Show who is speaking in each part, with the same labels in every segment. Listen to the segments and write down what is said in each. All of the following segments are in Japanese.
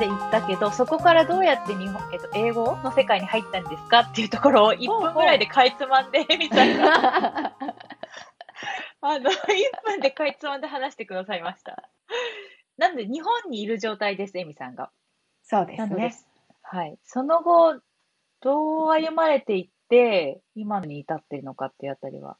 Speaker 1: で行ったけど、そこからどうやって日本、えっと、英語の世界に入ったんですかっていうところを1分ぐらいでかいつまんで、みたいな。あの、1分でかいつまんで話してくださいました。なんで、日本にいる状態です、エミさんが？
Speaker 2: そうですね。、
Speaker 1: はい。その後、どう歩まれていって、今に至っているのかっていうあたりは。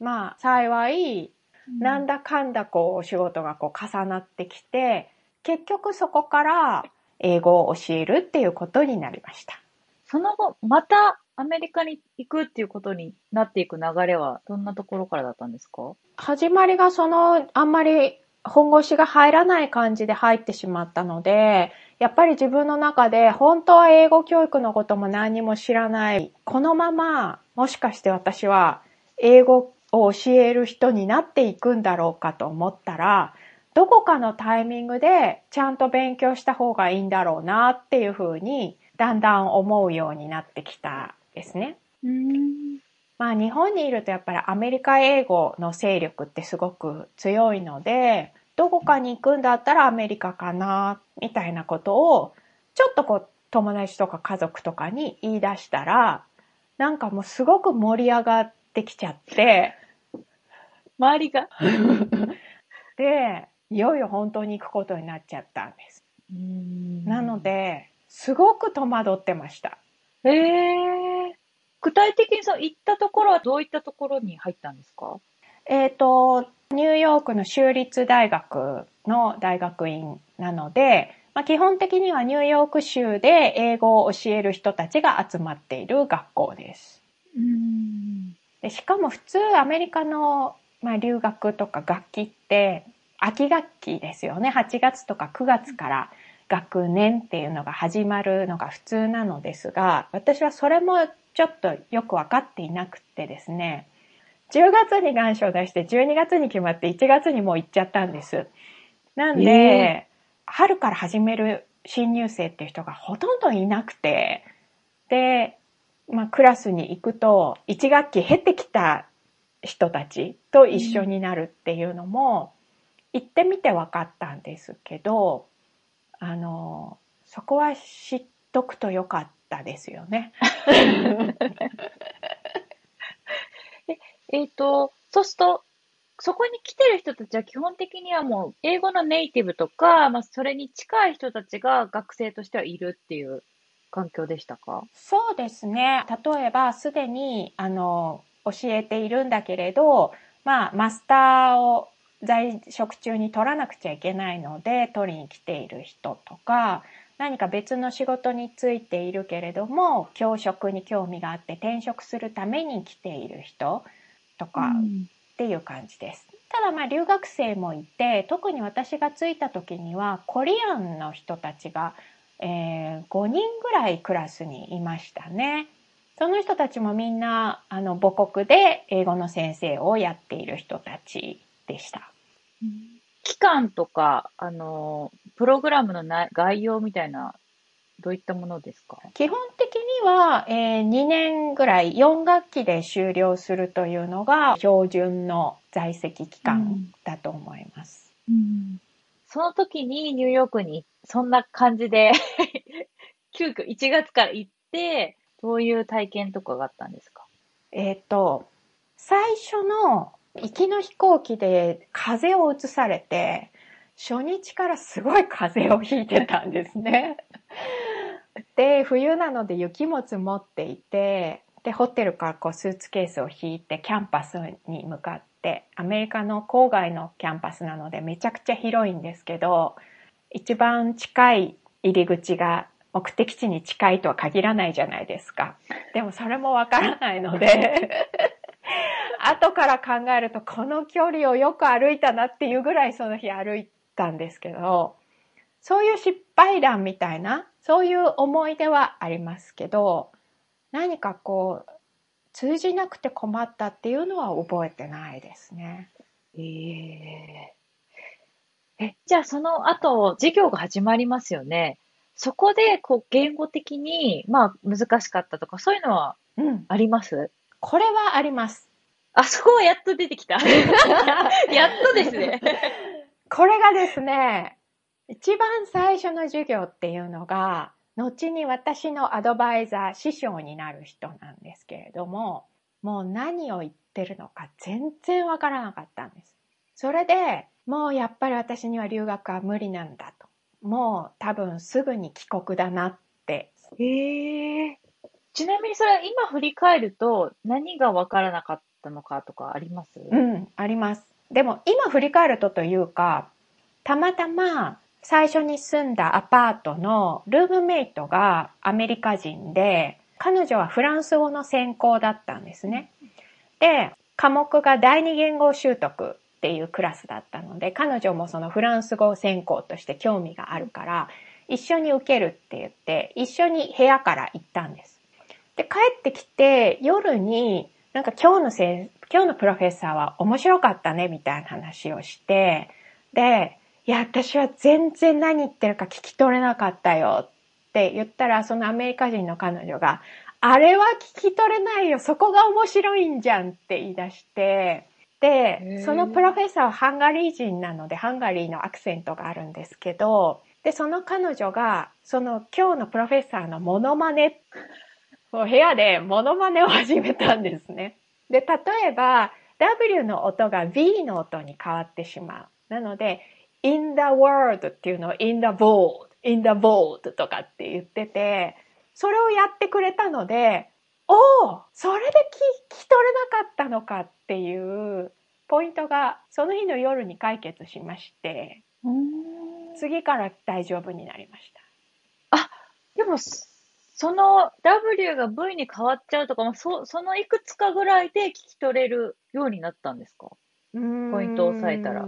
Speaker 2: まあ、幸い、なんだかんだこう、お仕事がこう重なってきて、結局そこから英語を教えるっていうことになりました。
Speaker 1: その後、またアメリカに行くっていうことになっていく流れは、どんなところからだったんですか？
Speaker 2: 始まりがその、あんまり本腰が入らない感じで入ってしまったので、やっぱり自分の中で本当は英語教育のことも何も知らない。このまま、もしかして私は英語を教える人になっていくんだろうかと思ったら、どこかのタイミングでちゃんと勉強した方がいいんだろうなっていうふうに、だんだん思うようになってきたですね。
Speaker 1: うん。
Speaker 2: まあ日本にいるとやっぱりアメリカ英語の勢力ってすごく強いので、どこかに行くんだったらアメリカかな、みたいなことを、ちょっとこう友達とか家族とかに言い出したら、なんかもうすごく盛り上がってきちゃって、
Speaker 1: 周りが。
Speaker 2: で、いよいよ本当に行くことになっちゃったんです。なの
Speaker 1: で、
Speaker 2: で、すごく戸惑ってました。
Speaker 1: えー、具体的にそう行ったところはどういったところに入ったんですか？
Speaker 2: えっ、と、ニューヨークの州立大学の大学院なので、まあ、基本的にはニューヨーク州で英語を教える人たちが集まっている学校です。
Speaker 1: うん。
Speaker 2: でしかも普通アメリカの、まあ、留学とか楽器って秋学期ですよね。8月とか9月から学年っていうのが始まるのが普通なのですが、私はそれもちょっとよく分かっていなくてですね、10月に願書を出して12月に決まって1月にもう行っちゃったんです。なんで、
Speaker 1: え
Speaker 2: 春から始める新入生っていう人がほとんどいなくて、で、まあ、クラスに行くと1学期経ってきた人たちと一緒になるっていうのも、行ってみて分かったんですけど、あの、そこは知っとくとよかったですよね。
Speaker 1: えっ、と、そうすると、そこに来てる人たちは基本的にはもう英語のネイティブとか、まあ、それに近い人たちが学生としてはいるっていう環境でしたか？
Speaker 2: そうですね。例えば、すでに、あの、教えているんだけれど、まあ、マスターを在職中に取らなくちゃいけないので、取りに来ている人とか、何か別の仕事についているけれども、教職に興味があって転職するために来ている人とかっていう感じです。ただまあ留学生もいて、特に私が着いた時にはコリアンの人たちが、えー5人ぐらいクラスにいましたね。その人たちもみんなあの母国で英語の先生をやっている人たちでした。
Speaker 1: 期間とか、あの、プログラムのな概要みたいな、どういったものですか？
Speaker 2: 基本的には、え2年ぐらい4学期で終了するというのが標準の在籍期間だと思います。
Speaker 1: その時にニューヨークにそんな感じで 急遽1月から行って、どういう体験とかがあったんですか？
Speaker 2: えっ、と最初の行きの飛行機で風邪を移されて初日からすごい風邪をひいてたんですね。で冬なので雪も積もっていてでホテルからこうスーツケースを引いてキャンパスに向かってアメリカの郊外のキャンパスなのでめちゃくちゃ広いんですけど一番近い入り口が目的地に近いとは限らないじゃないですか。でもそれもわからないので後から考えるとこの距離をよく歩いたなっていうぐらいその日歩いたんですけどそういう失敗談みたいなそういう思い出はありますけど何かこう通じなくて困ったっていうのは覚えてないですね。
Speaker 1: えええ、じゃあその後、授業が始まりますよね。そこで、こう、言語的に、まあ、難しかったとか、そういうのは
Speaker 2: うん。
Speaker 1: あります？
Speaker 2: これはあります。
Speaker 1: あ、そこはやっと出てきた。やっとですね。
Speaker 2: これがですね、一番最初の授業っていうのが、後に私のアドバイザー、師匠になる人なんですけれども、もう何を言ってるのか全然わからなかったんです。それで、もうやっぱり私には留学は無理なんだと。もう多分すぐに帰国だなって。
Speaker 1: へえ。ちなみにそれ今振り返ると何がわからなかったのかとかあります？
Speaker 2: うん、あります。でも今振り返るとというか、たまたま最初に住んだアパートのルームメイトがアメリカ人で、彼女はフランス語の専攻だったんですね。で、科目が第二言語習得っていうクラスだったので、彼女もそのフランス語専攻として興味があるから、一緒に受けるって言って、一緒に部屋から行ったんです。で、帰ってきて夜に、なんか今日のせい、今日のプロフェッサーは面白かったねみたいな話をして、で、いや、私は全然何言ってるか聞き取れなかったよって言ったら、そのアメリカ人の彼女が、あれは聞き取れないよ、そこが面白いんじゃんって言い出して、
Speaker 1: へ
Speaker 2: で、
Speaker 1: ー。
Speaker 2: そのプロフェッサーはハンガリー人なので、ハンガリーのアクセントがあるんですけど、で、その彼女が、その今日のプロフェッサーのモノマネを部屋でモノマネを始めたんですね。で、例えば、W の音が V の音に変わってしまう。なので、in the world っていうのを in the vault, in the vault とかって言ってて、それをやってくれたので、おおそれで聞き取れなかったのかっていうポイントがその日の夜に解決しまして、次から大丈夫になりました。
Speaker 1: でも、そその W が V に変わっちゃうとかも、そそのいくつかぐらいで聞き取れるようになったんですか？
Speaker 2: ポ
Speaker 1: ポイントを押さえたら。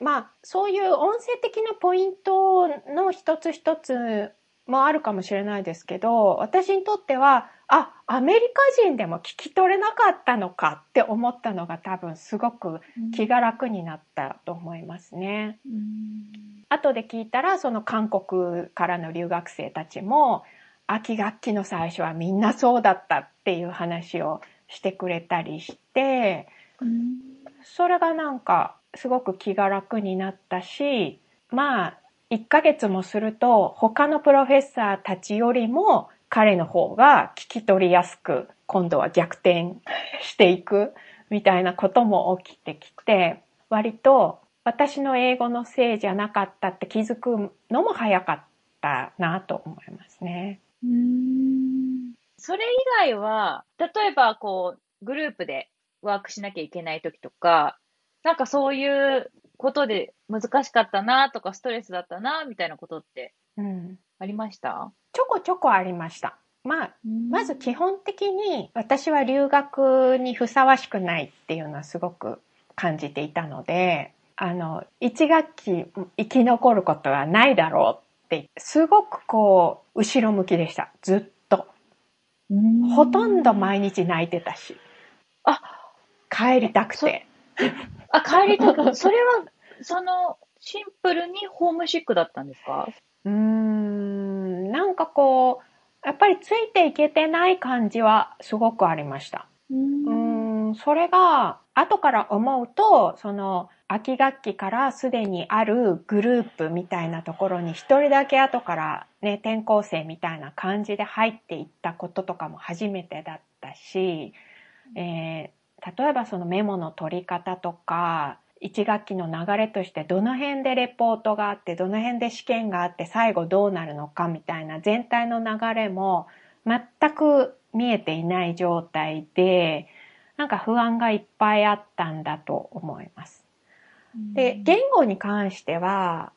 Speaker 2: まあそういう音声的なポイントの一つ一つもあるかもしれないですけど私にとってはあアメリカ人でも聞き取れなかったのかって思ったのが多分すごく気が楽になったと思いますね。
Speaker 1: うん
Speaker 2: 後で聞いたらその韓国からの留学生たちも秋学期の最初はみんなそうだったっていう話をしてくれたりして
Speaker 1: うん
Speaker 2: それがなんかすごく気が楽になったしまあ1ヶ月もすると他のプロフェッサーたちよりも彼の方が聞き取りやすく今度は逆転していくみたいなことも起きてきて割と私の英語のせいじゃなかったって気づくのも早かったなと思いますね。
Speaker 1: うん。それ以外は、例えばこう、グループでワークしなきゃいけない時とか、なんかそういうことで難しかったなとか、ストレスだったなみたいなことって
Speaker 2: うん、
Speaker 1: ありました？
Speaker 2: ちょこちょこありました。まあまず
Speaker 1: き、
Speaker 2: 基本的に私は留学にふさわしくないっていうのはすごく感じていたので、あの、一学期生き残ることはないだろうって、すごくこう、後ろ向きでした。ずっと。
Speaker 1: うん
Speaker 2: ほとんど毎日泣いてたし。
Speaker 1: あ、
Speaker 2: 帰りたくて。
Speaker 1: あ、帰りたく、それは、その、シンプルにホームシックだったんですか？
Speaker 2: うーん、なんかこう、やっぱりついていけてない感じはすごくありました。
Speaker 1: う
Speaker 2: うーん、それが後から思うと、その秋学期からすでにあるグループみたいなところに一人だけ後からね、転校生みたいな感じで入っていったこととかも初めてだったし、えー例えばそのメモの取り方とか、一学期の流れとしてどの辺でレポートがあって、どの辺で試験があって、最後どうなるのかみたいな全体の流れも全く見えていない状態で、なんか不安がいっぱいあったんだと思います。で、言語に関しては、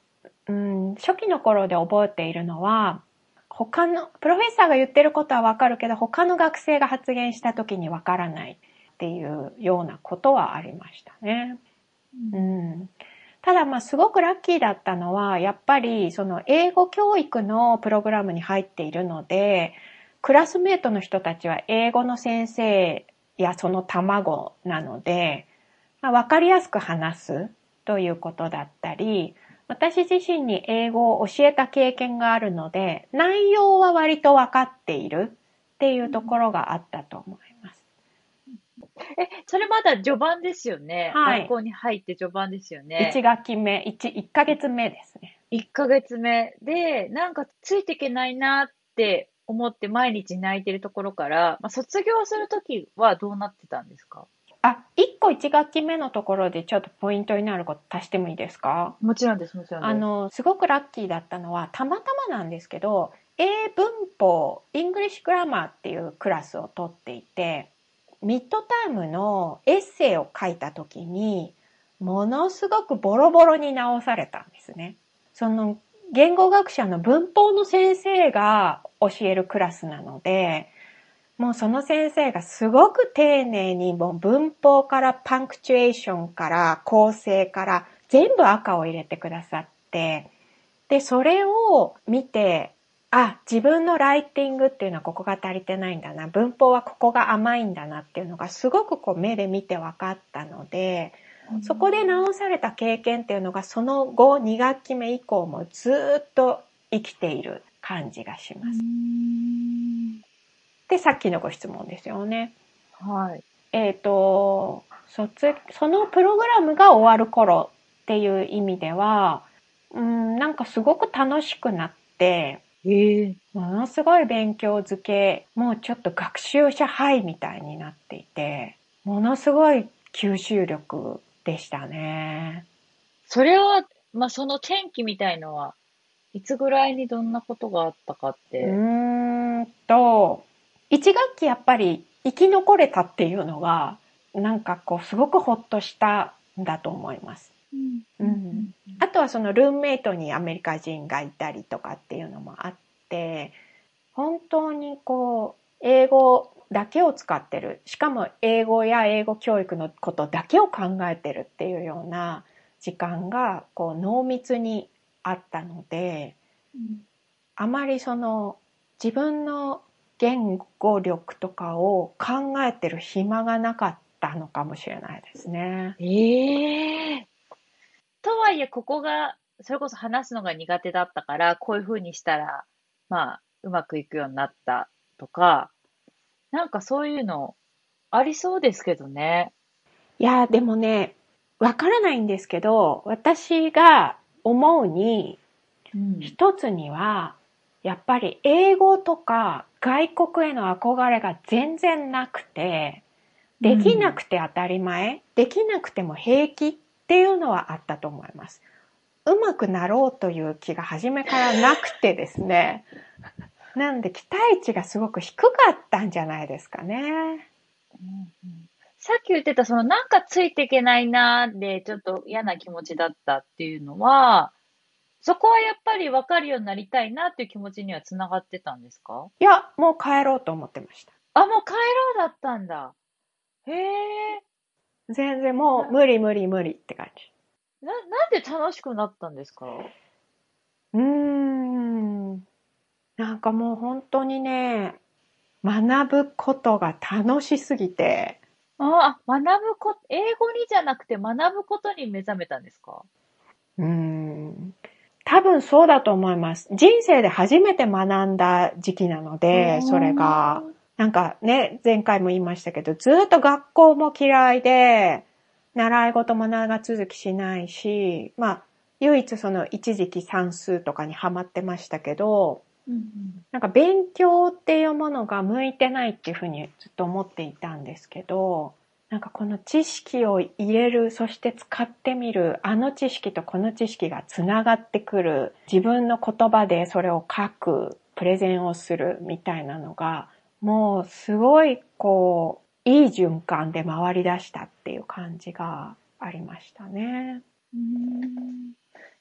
Speaker 2: うん、初期の頃で覚えているのは、他の、プロフェッサーが言ってることはわかるけど、他の学生が発言した時にわからないっていうようなことはありましたね。うん。ただまあすごくラッキーだったのは、やっぱりその英語教育のプログラムに入っているので、クラスメートの人たちは英語の先生やその卵なので、まあ、分かりやすく話すということだったり、私自身に英語を教えた経験があるので、内容は割と分かっているっていうところがあったと思います。
Speaker 1: え、それまだ序盤ですよね。
Speaker 2: はい
Speaker 1: 学校に入って序盤ですよね。
Speaker 2: 1学期目、1、1ヶ月目ですね。
Speaker 1: 1ヶ月目で、なんかついていけないなって思って毎日泣いてるところから、まあ、卒業するときはどうなってたんですか？
Speaker 2: あ、1個1学期目のところでちょっとポイントになること足してもいいですか？
Speaker 1: もちろんです、もちろんです。
Speaker 2: あの、すごくラッキーだったのは、たまたまなんですけど、英文法、 English Grammar っていうクラスを取っていて、 midterm のエッセイを書いた時に、ものすごくボロボロに直されたんですね。その、言語学者の文法の先生が教えるクラスなので、もうその先生がすごく丁寧にもう文法から punctuation から構成から全部赤を入れてくださって、で、それを見て、あ、自分のライティングっていうのはここが足りてないんだな、文法はここが甘いんだなっていうのがすごくこう目で見て分かったので、そこで直された経験っていうのがその後2学期目以降もずっと生きている感じがします。で、さっきのご質問ですよね。
Speaker 1: はい。
Speaker 2: えっ、と、卒、そのプログラムが終わる頃っていう意味では、うん、なんかすごく楽しくなって、
Speaker 1: ええ
Speaker 2: ものすごい勉強づけ、もうちょっと学習者ハイみたいになっていて、ものすごい吸収力でしたね。
Speaker 1: それは、まあ、その転機みたいのは、いつぐらいにどんなことがあったかっ
Speaker 2: う
Speaker 1: て。
Speaker 2: ーんと、一学期やっぱり生き残れたっていうのが、なんかこうすごくほっとしたんだと思います。うんあとはそのルームメイトにアメリカ人がいたりとかっていうのもあって、本当にこう、英語だけを使ってる。しかも英語や英語教育のことだけを考えてるっていうような時間がこう濃密にあったので、あまりその自分の言語力とかを考えてる暇がなかったのかもしれないですね。
Speaker 1: ええとはいえ、ここが、それこそ話すのが苦手だったから、こういう風にしたら、まあ、うまくいくようになったとか、なんかそういうの、ありそうですけどね。
Speaker 2: いや、でもね、わからないんですけど、私が思うに、
Speaker 1: うん
Speaker 2: 一つには、やっぱり英語とか外国への憧れが全然なくて、できなくて当たり前、できなくても平気っていうのはあったと思います。うまくなろうという気が初めからなくてですね。なんで期待値がすごく低かったんじゃないですかね。
Speaker 1: さっき言ってた、そのなんかついていけないなーで、ちょっと嫌な気持ちだったっていうのは、そこはやっぱり分かるようになりたいなっていう気持ちにはつながってたんですか？
Speaker 2: いや、もう帰ろうと思ってました。
Speaker 1: あ、もう帰ろうだったんだ。へえ。
Speaker 2: 全然もう無理無理無理って感じ。
Speaker 1: な、なんで楽しくなったんですか？
Speaker 2: うーん。なんかもう本当にね、学ぶことが楽しすぎて、
Speaker 1: ああ、学ぶこ、英語にじゃなくて学ぶことに目覚めたんですか？
Speaker 2: うーん。多分そうだと思います。人生で初めて学んだ時期なので、それが。。なんかね、前回も言いましたけど、ずっと学校も嫌いで、習い事も長続きしないし、まあ、唯一その一時期算数とかにハマってましたけど、
Speaker 1: うんうん
Speaker 2: なんか勉強っていうものが向いてないっていうふうにずっと思っていたんですけど、なんかこの知識を入れる、そして使ってみる、あの知識とこの知識がつながってくる、自分の言葉でそれを書く、プレゼンをするみたいなのが、もうすごいこう、いい循環で回り出したっていう感じがありましたね。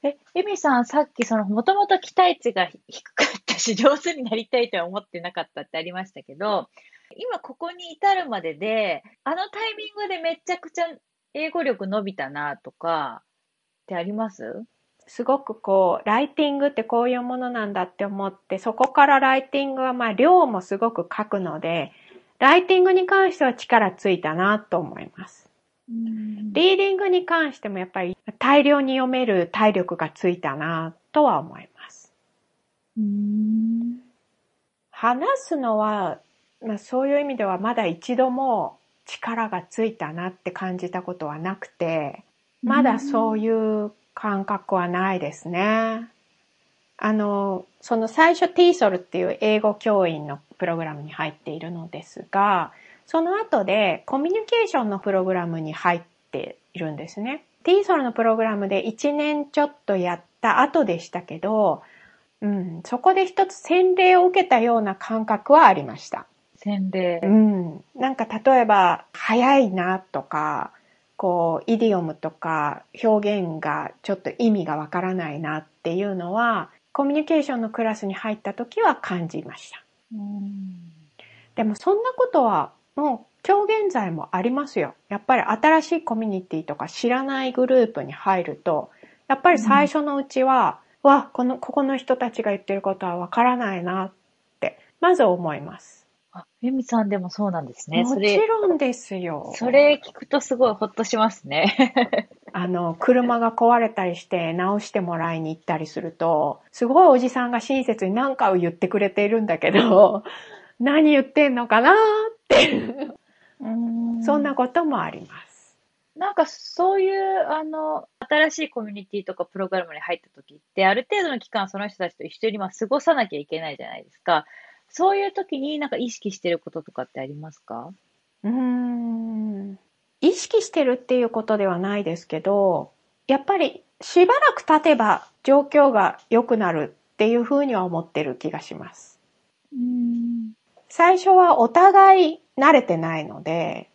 Speaker 1: え、エミさん、さっきその、もともと期待値が低かったし、上手になりたいとは思ってなかったってありましたけど、今ここに至るまでで、あのタイミングでめちゃくちゃ英語力伸びたなとか、ってあります？
Speaker 2: すごくこう、ライティングってこういうものなんだって思って、そこからライティングはまあ量もすごく書くので、ライティングに関しては力ついたなと思います。リーディングに関してもやっぱり大量に読める体力がついたなとは思います。話すのは、まあそういう意味ではまだ一度も力がついたなって感じたことはなくて、まだそういう感覚はないですね。あの、その最初 TESOL っていう英語教員のプログラムに入っているのですが、その後でコミュニケーションのプログラムに入っているんですね。TESOL のプログラムで1年ちょっとやった後でしたけど、うん、そこで一つ洗礼を受けたような感覚はありました。
Speaker 1: 洗礼。
Speaker 2: うん。なんか例えば、早いなとか、こう、イディオムとか表現がちょっと意味がわからないなっていうのは、コミュニケーションのクラスに入った時は感じました。でもそんなことはもう今日現在もありますよ。やっぱり新しいコミュニティとか知らないグループに入ると、やっぱり最初のうちは、うん、わ、この、ここの人たちが言ってることはわからないなって、まず思います。
Speaker 1: あ、ユミさんでもそうなんですね。
Speaker 2: もちろんですよ。
Speaker 1: それ聞くとすごいほっとしますね。
Speaker 2: あの、車が壊れたりして直してもらいに行ったりすると、すごいおじさんが親切に何かを言ってくれているんだけど、何言ってんのかなってそんなこともあります。
Speaker 1: なんかそういう、あの、新しいコミュニティとかプログラムに入った時って、ある程度の期間その人たちと一緒にまあ過ごさなきゃいけないじゃないですか。そういう時になんか意識してることとかってありますか？
Speaker 2: うーん。意識してるっていうことではないですけど、やっぱりしばらく経てば状況が良くなるっていうふうには思ってる気がします。
Speaker 1: うん
Speaker 2: 最初はお互い慣れてないので、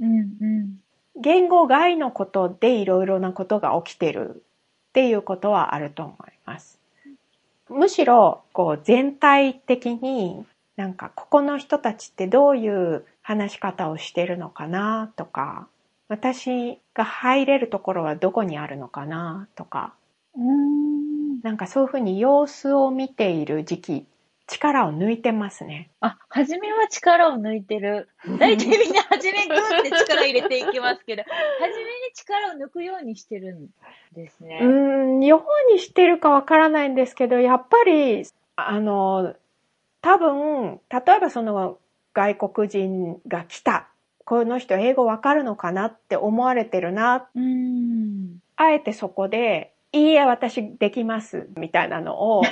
Speaker 1: うんうん、
Speaker 2: 言語外のことでいろいろなことが起きてるっていうことはあると思います。むしろ、こう全体的になんかここの人たちってどういう話し方をしてるのかなとか、私が入れるところはどこにあるのかなとか、
Speaker 1: うん。
Speaker 2: なんかそういうふうに様子を見ている時期力を抜いてますね。
Speaker 1: あ、初めは力を抜いてる。大体みんな初めグーって力入れていきますけど、初めに力を抜くようにしてるんですね。
Speaker 2: うん、ようにしてるかわからないんですけど、やっぱり、あの、多分、例えばその外国人が来た。この人英語わかるのかなって思われてるな。
Speaker 1: うん
Speaker 2: あえてそこで、いいえ、私できます。みたいなのを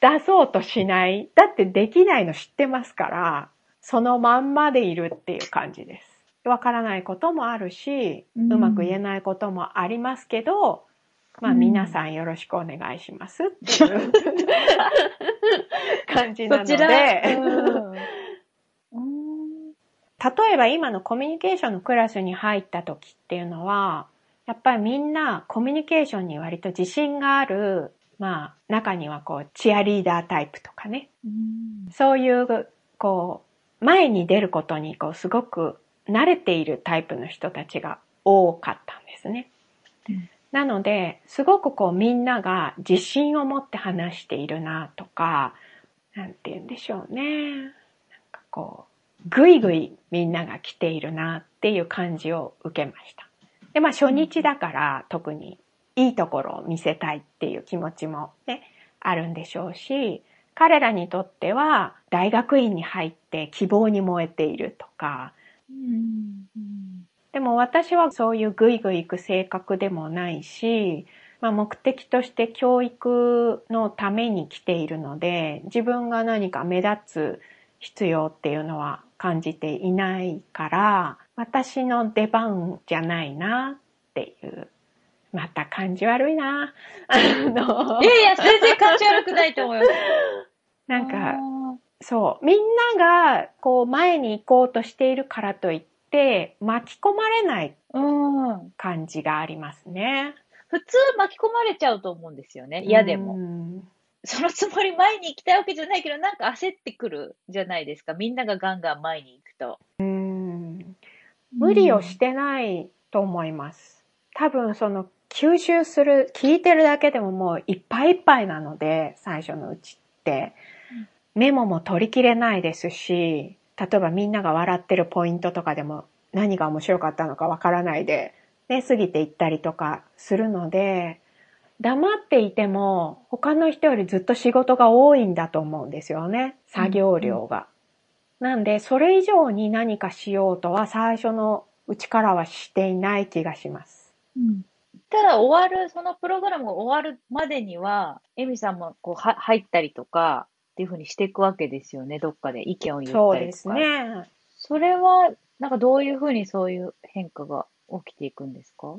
Speaker 2: 出そうとしない。だってできないの知ってますから、そのまんまでいるっていう感じです。わからないこともあるし、うまく言えないこともありますけど、まあ皆さんよろしくお願いしますっていう 感じなので、例えば今のコミュニケーションのクラスに入った時っていうのは、やっぱりみんなコミュニケーションに割と自信があるまあ、中にはこう、チアリーダータイプとかね。
Speaker 1: うん、
Speaker 2: そういう、こう、前に出ることに、こう、すごく慣れているタイプの人たちが多かったんですね。
Speaker 1: うん、
Speaker 2: なので、すごくこう、みんなが自信を持って話しているなとか、なんて言うんでしょうね。なんかこう、ぐいぐいみんなが来ているなっていう感じを受けました。で、まあ初日だから特にいいところを見せたいっていう気持ちもね、あるんでしょうし、彼らにとっては大学院に入って希望に燃えているとか、
Speaker 1: うん
Speaker 2: でも私はそういうぐいぐい行く性格でもないし、まあ、目的として教育のために来ているので、自分が何か目立つ必要っていうのは感じていないから、私の出番じゃないなっていうまた感じ悪いな。あ
Speaker 1: の。いやいや、全然感じ悪くないと思います。
Speaker 2: なんか、そう。みんなが、こう、前に行こうとしているからといって、巻き込まれない感じがありますね。
Speaker 1: 普通巻き込まれちゃうと思うんですよね。嫌でも。そのつもり前に行きたいわけじゃないけど、なんか焦ってくるじゃないですか。みんながガンガン前に行くと。
Speaker 2: うん。無理をしてないと思います。多分その吸収する、聞いてるだけでももういっぱいいっぱいなので、最初のうちって。メモも取りきれないですし、例えばみんなが笑ってるポイントとかでも何が面白かったのかわからないで、ね、過ぎていったりとかするので、黙っていても他の人よりずっと仕事が多いんだと思うんですよね。作業量が。うん、なんで、それ以上に何かしようとは最初のうちからはしていない気がします。
Speaker 1: うんただ終わる、そのプログラムが終わるまでには、エミさんもこうは入ったりとか、っていうふうにしていくわけですよね、どっかで意見を言ったりとか。
Speaker 2: そうですね。
Speaker 1: それは、なんかどういうふうにそういう変化が起きていくんですか？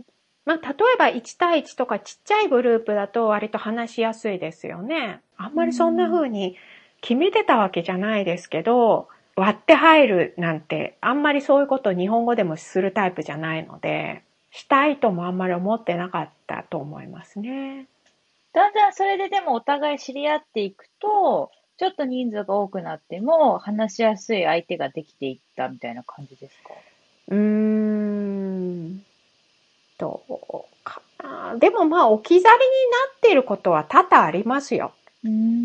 Speaker 2: まあ、例えば1対1とかちっちゃいグループだと割と話しやすいですよね。あんまりそんな風に決めてたわけじゃないですけど、割って入るなんてあんまりそういうことを日本語でもするタイプじゃないので、したいともあんまり思ってなかったと思いますね。
Speaker 1: だんだんそれででもお互い知り合っていくと、ちょっと人数が多くなっても話しやすい相手ができていったみたいな感じですか？
Speaker 2: うーん。どうかな。でもまあ置き去りになっていることは多々ありますよ。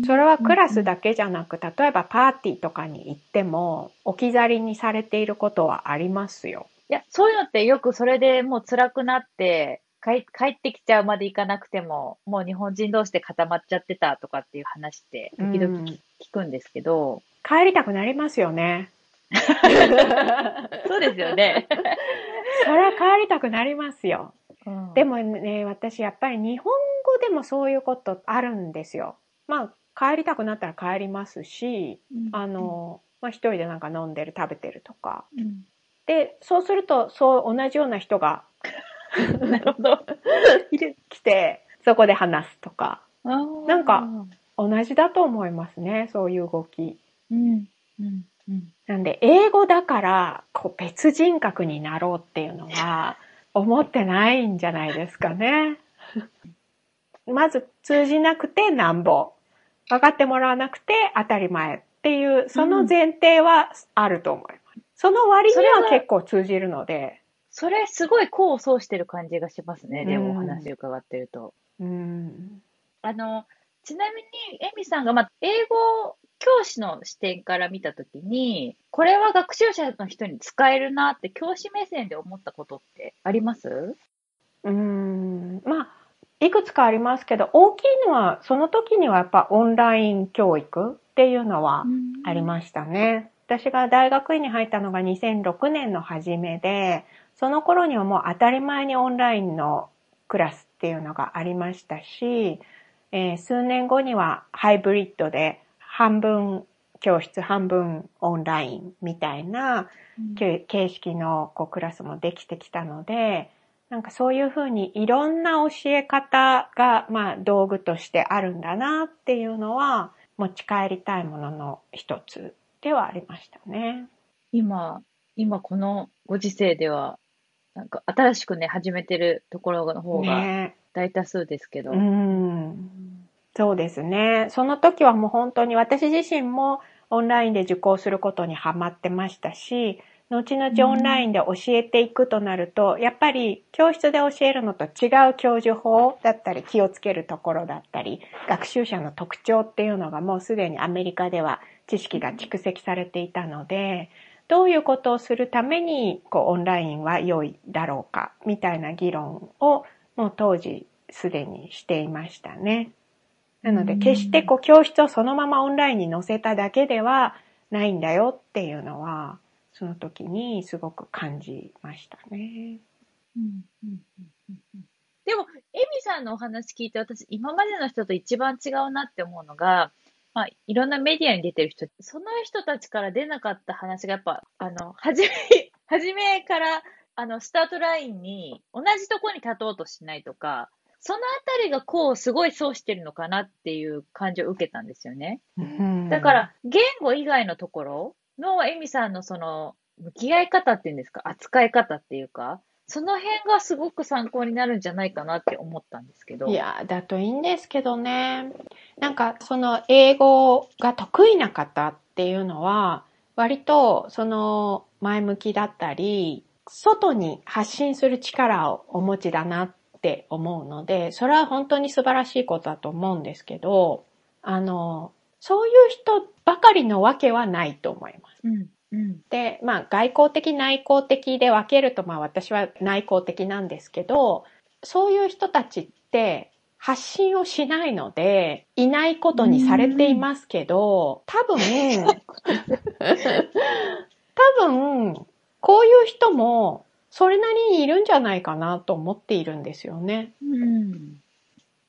Speaker 2: それはクラスだけじゃなく、例えばパーティーとかに行っても置き去りにされていることはありますよ。
Speaker 1: いや、そういうのってよくそれでもう辛くなって、帰帰ってきちゃうまでいかなくても、もう日本人同士で固まっちゃってたとかっていう話って時々
Speaker 2: うん
Speaker 1: 聞くんですけど、
Speaker 2: 帰りたくなりますよね。
Speaker 1: そうですよね。
Speaker 2: それは帰りたくなりますよ。
Speaker 1: うん
Speaker 2: でもね、私やっぱり日本語でもそういうことあるんですよ。まあ、帰りたくなったら帰りますし、あ、の、まあ一人でなんか飲んでる、食べてるとか。
Speaker 1: うん
Speaker 2: で、そうすると、そう同じような人が
Speaker 1: なるほど。
Speaker 2: 来て、そこで話すとか。
Speaker 1: な
Speaker 2: なんか、同じだと思いますね、そういう動き。
Speaker 1: うん、うん、うん。
Speaker 2: なんで、英語だから、こう別人格になろうっていうのは、思ってないんじゃないですかね。まず通じなくてなんぼ。分かってもらわなくて当たり前っていう、その前提はあると思います。その割に
Speaker 1: は
Speaker 2: は結構通じるので、
Speaker 1: それすごい功を奏してる感じがしますね、でも
Speaker 2: うん
Speaker 1: お話伺ってると。
Speaker 2: うん。
Speaker 1: あの、ちなみに、エミさんが、まあ、英語教師の視点から見たときに、これは学習者の人に使えるなって教師目線で思ったことってあります？
Speaker 2: うーんまあいくつかありますけど大きいのはその時にはやっぱオンライン教育っていうのはありましたね。私が大学院に入ったのが2006年の初めでその頃にはもう当たり前にオンラインのクラスっていうのがありましたし、えー数年後にはハイブリッドで半分教室半分オンラインみたいな形形式のこうクラスもできてきたので、なんかそういうふうにいろんな教え方が、まあ、道具としてあるんだなっていうのは持ち帰りたいものの一つではありましたね。
Speaker 1: 今、今このご時世では、なんか新しくね、始めてるところの方が
Speaker 2: ね
Speaker 1: 大多数ですけど。
Speaker 2: うん。そうですね。その時はもう本当に私自身もオンラインで受講することにハマってましたし、後々オンラインで教えていくとなると、やっぱり教室で教えるのと違う教授法だったり気をつけるところだったり、学習者の特徴っていうのがもうすでにアメリカでは知識が蓄積されていたので、どういうことをするためにこうオンラインは良いだろうかみたいな議論をもう当時すでにしていましたね。なので決してこう教室をそのままオンラインに載せただけではないんだよっていうのはその時にすごく感じましたね。
Speaker 1: うんでも、エミさんのお話聞いて、私、今までの人と一番違うなって思うのが、まあ、いろんなメディアに出てる人、その人たちから出なかった話が、やっぱ、あの、はじめ、はじめから、あの、スタートラインに、同じとこに立とうとしないとか、そのあたりがこう、すごいそうしてるのかなっていう感じを受けたんですよね。だから、言語以外のところのエミさんのその、向き合い方っていうんですか、扱い方っていうか、その辺がすごく参考になるんじゃないかなって思ったんですけど。
Speaker 2: いや、だといいんですけどね。なんか、その英語が得意な方っていうのは、割とその前向きだったり、外に発信する力をお持ちだなって思うので、それは本当に素晴らしいことだと思うんですけど、あの、そういう人ばかりのわけはないと思います。
Speaker 1: うん、うん、
Speaker 2: で、まあ外交的内向的で分けると、まあ私は内向的なんですけど、そういう人たちって発信をしないので、いないことにされていますけど、多分、多分、こういう人もそれなりにいるんじゃないかなと思っているんですよね。
Speaker 1: うん。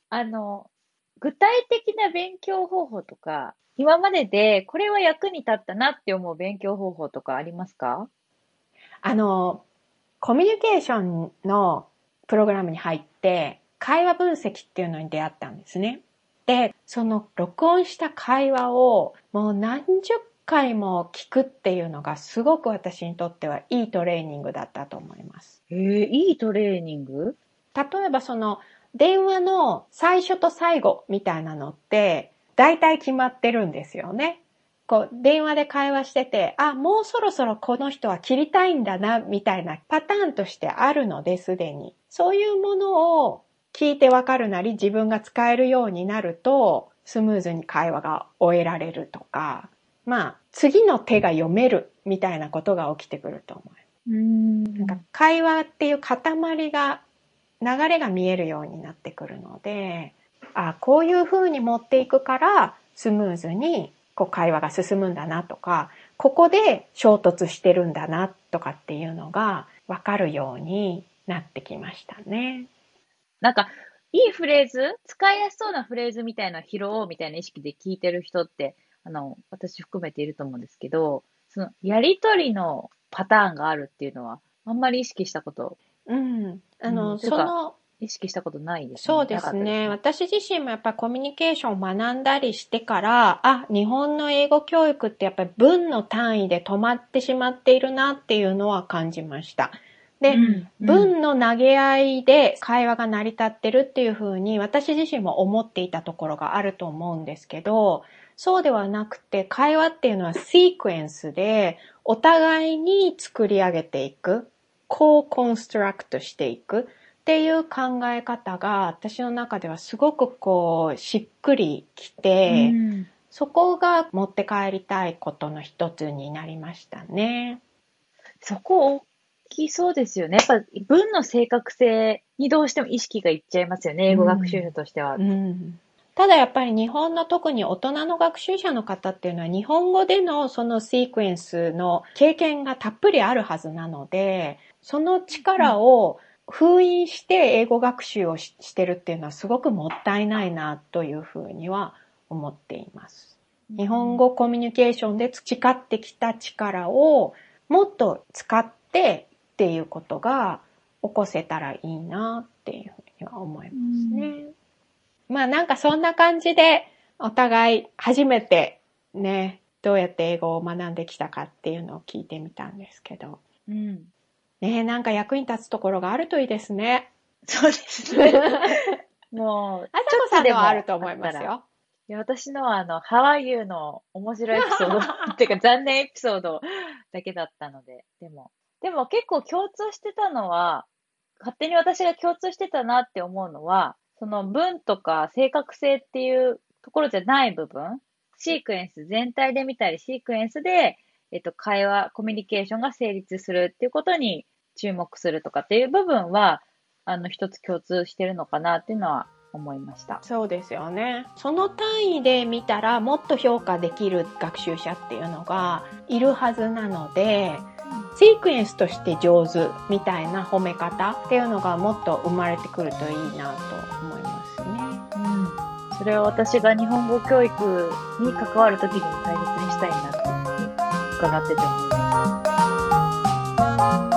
Speaker 1: あの、具体的な勉強方法とか、今まででこれは役に立ったなって思う勉強方法とかありますか？
Speaker 2: あの、コミュニケーションのプログラムに入って、会話分析っていうのに出会ったんですね。で、その録音した会話をもう何十回も聞くっていうのがすごく私にとってはいいトレーニングだったと思います。
Speaker 1: ええいいトレーニング？
Speaker 2: 例えばその電話の最初と最後みたいなのって大体決まってるんですよね。こう電話で会話してて、あ、もうそろそろこの人は切りたいんだなみたいなパターンとしてあるのですでに。そういうものを聞いてわかるなり自分が使えるようになるとスムーズに会話が終えられるとか、まあ次の手が読めるみたいなことが起きてくると思う。
Speaker 1: うん。
Speaker 2: なんか会話っていう塊が流れが見えるようになってくるのであこういう風に持っていくからスムーズにこう会話が進むんだなとかここで衝突してるんだなとかっていうのが分かるようになってきましたね。
Speaker 1: なんか、いいフレーズ使いやすそうなフレーズみたいな拾おうみたいな意識で聞いてる人って、あの、私含めていると思うんですけど、その、やりとりのパターンがあるっていうのは、あんまり意識したこと、
Speaker 2: うん、あの、
Speaker 1: うん
Speaker 2: その
Speaker 1: 意識したことないですね。
Speaker 2: そうですね。
Speaker 1: なかっ
Speaker 2: 私自身もやっぱりコミュニケーションを学んだりしてから、あ、日本の英語教育ってやっぱり文の単位で止まってしまっているなっていうのは感じました。で、
Speaker 1: うんうん
Speaker 2: 文の投げ合いで会話が成り立ってるっていうふうに私自身も思っていたところがあると思うんですけど、そうではなくて会話っていうのはシークエンスでお互いに作り上げていく、コーコンストラクトしていくっていう考え方が私の中ではすごくこうしっくりきて、
Speaker 1: うん
Speaker 2: そこが持って帰りたいことの一つになりましたね。
Speaker 1: そこ大きそうですよね。やっぱ文の正確性にどうしても意識がいっちゃいますよね。英語学習者としては。
Speaker 2: うんただやっぱり日本の特に大人の学習者の方っていうのは日本語でのそのシークエンスの経験がたっぷりあるはずなので、その力を封印して英語学習をししてるっていうのはすごくもったいないなというふうには思っています。日本語コミュニケーションで培ってきた力をもっと使ってっていうことが起こせたらいいなっていうふうには思いますね。まあなんかそんな感じでお互い初めてね、どうやって英語を学んできたかっていうのを聞いてみたんですけど。
Speaker 1: うん。
Speaker 2: ねなんか役に立つところがあるといいですね。
Speaker 1: そうですね。もう、
Speaker 2: あさこさんのはあると思いますよ。
Speaker 1: いや、私のは、あの、ハワイユーの面白いエピソード、っていうか残念エピソードだけだったので、でも、でも結構共通してたのは、勝手に私が共通してたなって思うのは、その文とか正確性っていうところじゃない部分、シークエンス全体で見たり、シークエンスで、えっと、会話、コミュニケーションが成立するっていうことに注目するとかっていう部分は、あの、一つ共通してるのかなっていうのは思いました。
Speaker 2: そうですよね。その単位で見たらもっと評価できる学習者っていうのがいるはずなので、シークエンスとして上手みたいな褒め方っていうのがもっと生まれてくるといいなと思いますね。
Speaker 1: うん、それを私が日本語教育に関わるときに大切にしたいなと伺ってて思います。